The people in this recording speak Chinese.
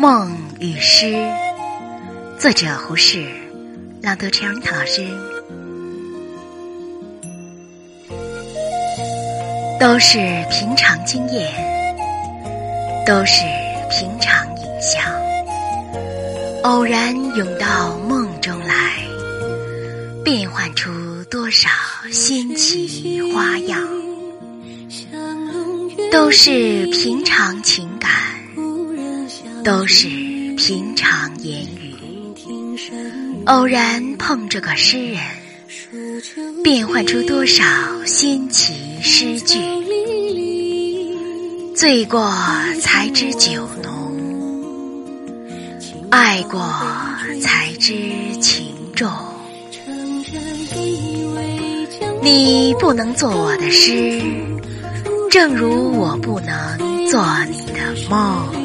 梦与诗，作者胡适，朗读陈荣堂老师。都是平常经验，都是平常影像，偶然涌到梦中来，变幻出多少新奇花样。都是平常情感，都是平常言语，偶然碰着个诗人，变换出多少新奇诗句。醉过才知酒浓，爱过才知情重。你不能做我的诗，正如我不能做你的梦。